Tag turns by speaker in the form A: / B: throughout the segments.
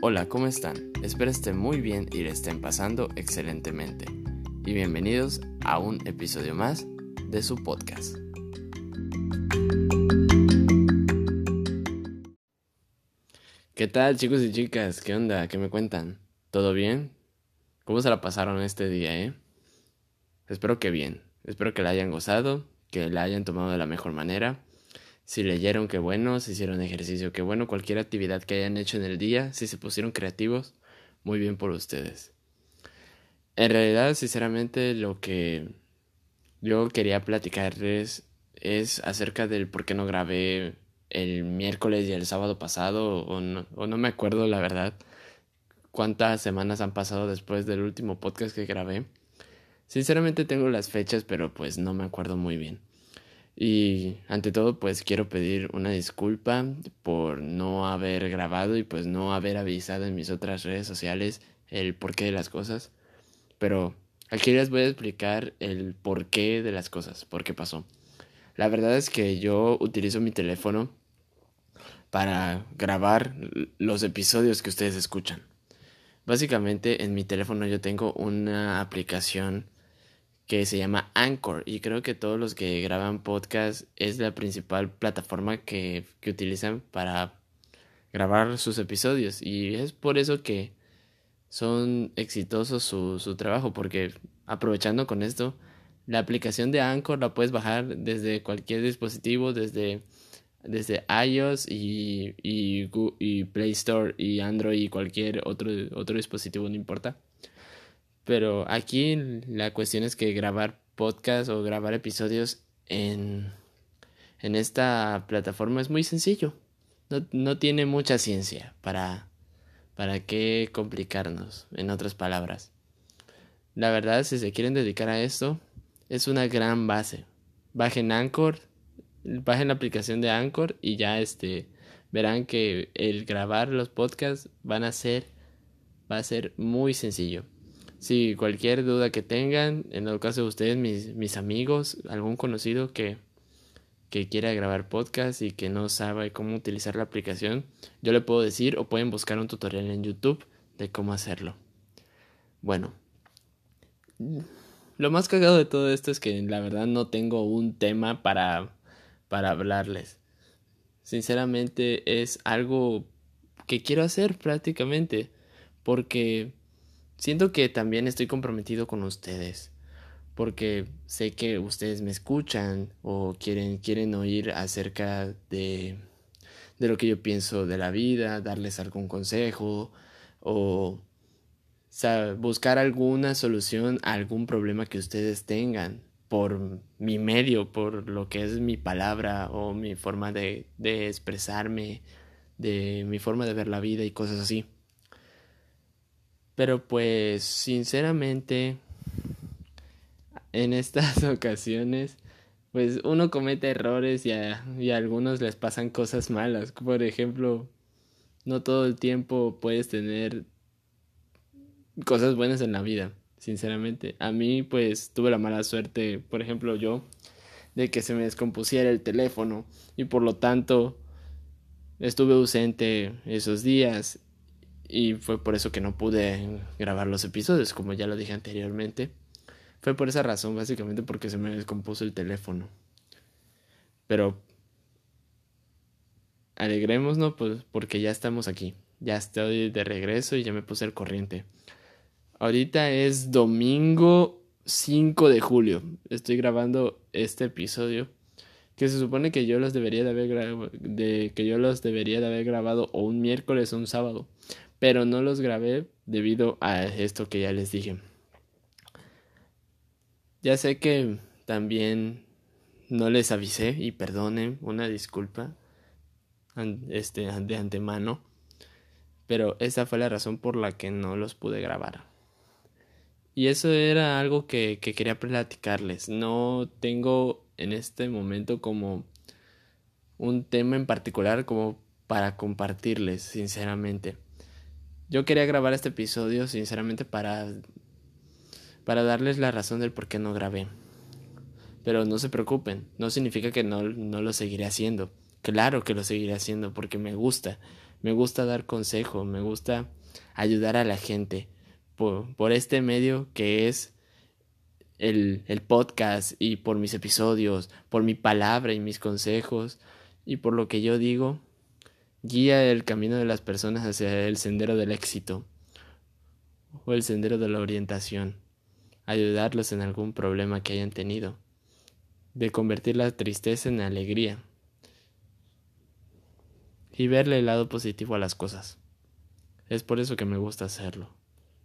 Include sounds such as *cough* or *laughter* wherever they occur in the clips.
A: Hola, ¿cómo están? Espero estén muy bien y le estén pasando excelentemente. Y bienvenidos a un episodio más de su podcast. ¿Qué tal chicos y chicas? ¿Qué onda? ¿Qué me cuentan? ¿Todo bien? ¿Cómo se la pasaron este día, eh? Espero que bien. Espero que la hayan gozado, que la hayan tomado de la mejor manera si leyeron, qué bueno, si hicieron ejercicio, qué bueno, cualquier actividad que hayan hecho en el día, si se pusieron creativos, muy bien por ustedes. En realidad, sinceramente, lo que yo quería platicarles es acerca del por qué no grabé el miércoles y el sábado pasado, o no, o no me acuerdo la verdad cuántas semanas han pasado después del último podcast que grabé. Sinceramente tengo las fechas, pero pues no me acuerdo muy bien. Y ante todo, pues quiero pedir una disculpa por no haber grabado y pues no haber avisado en mis otras redes sociales el porqué de las cosas. Pero aquí les voy a explicar el porqué de las cosas, por qué pasó. La verdad es que yo utilizo mi teléfono para grabar los episodios que ustedes escuchan. Básicamente en mi teléfono yo tengo una aplicación que se llama Anchor y creo que todos los que graban podcast es la principal plataforma que, que utilizan para grabar sus episodios y es por eso que son exitosos su, su trabajo porque aprovechando con esto la aplicación de Anchor la puedes bajar desde cualquier dispositivo desde desde iOS y, y, y Play Store y Android y cualquier otro, otro dispositivo no importa pero aquí la cuestión es que grabar podcast o grabar episodios en, en esta plataforma es muy sencillo. No, no tiene mucha ciencia para, para qué complicarnos, en otras palabras. La verdad, si se quieren dedicar a esto, es una gran base. Bajen Anchor, bajen la aplicación de Anchor y ya este verán que el grabar los podcasts van a ser va a ser muy sencillo. Si cualquier duda que tengan, en el caso de ustedes, mis, mis amigos, algún conocido que, que quiera grabar podcast y que no sabe cómo utilizar la aplicación, yo le puedo decir o pueden buscar un tutorial en YouTube de cómo hacerlo. Bueno, lo más cagado de todo esto es que la verdad no tengo un tema para, para hablarles. Sinceramente es algo que quiero hacer prácticamente porque siento que también estoy comprometido con ustedes porque sé que ustedes me escuchan o quieren quieren oír acerca de de lo que yo pienso de la vida, darles algún consejo o, buscar alguna solución a algún problema que ustedes tengan por mi medio, por lo que es mi palabra o mi forma de, de expresarme, de mi forma de ver la vida y cosas así. Pero pues sinceramente en estas *laughs* ocasiones pues uno comete errores y a, y a algunos les pasan cosas malas. Por ejemplo, no todo el tiempo puedes tener cosas buenas en la vida, sinceramente. A mí pues tuve la mala suerte, por ejemplo yo, de que se me descompusiera el teléfono y por lo tanto estuve ausente esos días y fue por eso que no pude grabar los episodios, como ya lo dije anteriormente. Fue por esa razón, básicamente porque se me descompuso el teléfono. Pero alegrémonos, pues, porque ya estamos aquí. Ya estoy de regreso y ya me puse el corriente. Ahorita es domingo 5 de julio. Estoy grabando este episodio que se supone que yo los debería de haber de que yo los debería de haber grabado o un miércoles o un sábado pero no los grabé debido a esto que ya les dije. Ya sé que también no les avisé y perdonen, una disculpa este, de antemano, pero esa fue la razón por la que no los pude grabar. Y eso era algo que, que quería platicarles. No tengo en este momento como un tema en particular como para compartirles, sinceramente. Yo quería grabar este episodio sinceramente para para darles la razón del por qué no grabé. Pero no se preocupen, no significa que no, no lo seguiré haciendo. Claro que lo seguiré haciendo porque me gusta, Me gusta dar consejo, me gusta ayudar a la gente por, por este medio que es el, el podcast y por mis episodios, por mi palabra y mis consejos y por lo que yo digo, guía el camino de las personas hacia el sendero del éxito o el sendero de la orientación, ayudarlos en algún problema que hayan tenido, de convertir la tristeza en alegría y verle el lado positivo a las cosas. Es por eso que me gusta hacerlo,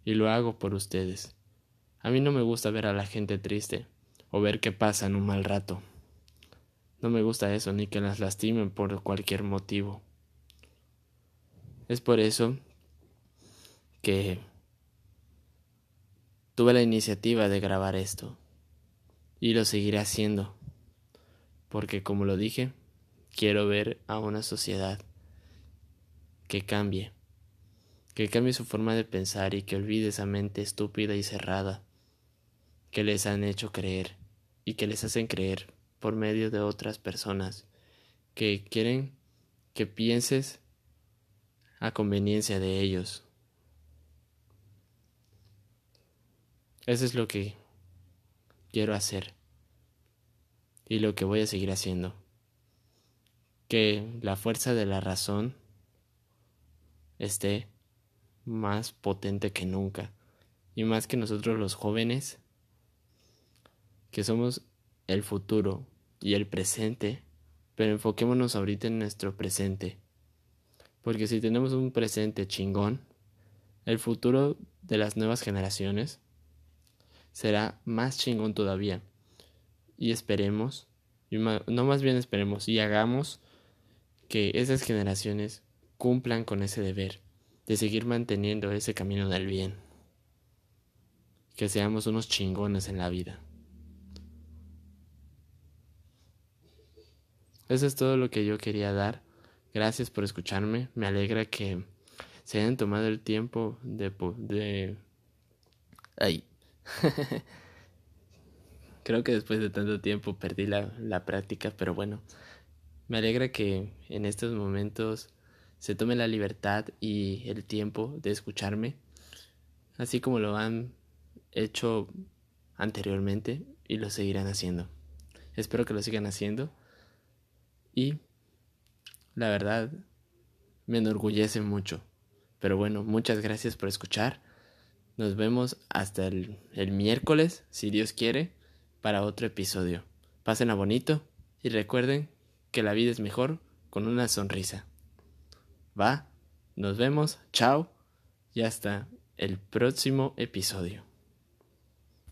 A: y lo hago por ustedes. A mí no me gusta ver a la gente triste o ver que pasan un mal rato. No me gusta eso ni que las lastimen por cualquier motivo. Es por eso que tuve la iniciativa de grabar esto y lo seguiré haciendo porque como lo dije, quiero ver a una sociedad que cambie, que cambie su forma de pensar y que olvide esa mente estúpida y cerrada que les han hecho creer y que les hacen creer por medio de otras personas que quieren que pienses a conveniencia de ellos. Eso es lo que quiero hacer y lo que voy a seguir haciendo. Que la fuerza de la razón esté más potente que nunca y más que nosotros los jóvenes que somos el futuro y el presente, pero enfoquémonos ahorita en nuestro presente. Porque si tenemos un presente chingón, el futuro de las nuevas generaciones será más chingón todavía. Y esperemos, y no más bien esperemos, y hagamos que esas generaciones cumplan con ese deber de seguir manteniendo ese camino del bien. Que seamos unos chingones en la vida. Eso es todo lo que yo quería dar. Gracias por escucharme. Me alegra que se hayan tomado el tiempo de... de... Ay. *laughs* Creo que después de tanto tiempo perdí la, la práctica, pero bueno. Me alegra que en estos momentos se tome la libertad y el tiempo de escucharme, así como lo han hecho anteriormente y lo seguirán haciendo. Espero que lo sigan haciendo. Y la verdad me enorgullece mucho. Pero bueno, muchas gracias por escuchar. Nos vemos hasta el, miércoles, si Dios quiere, para otro episodio. Pasen a bonito y recuerden que la vida es mejor con una sonrisa. Va, nos vemos, chao y hasta el próximo episodio.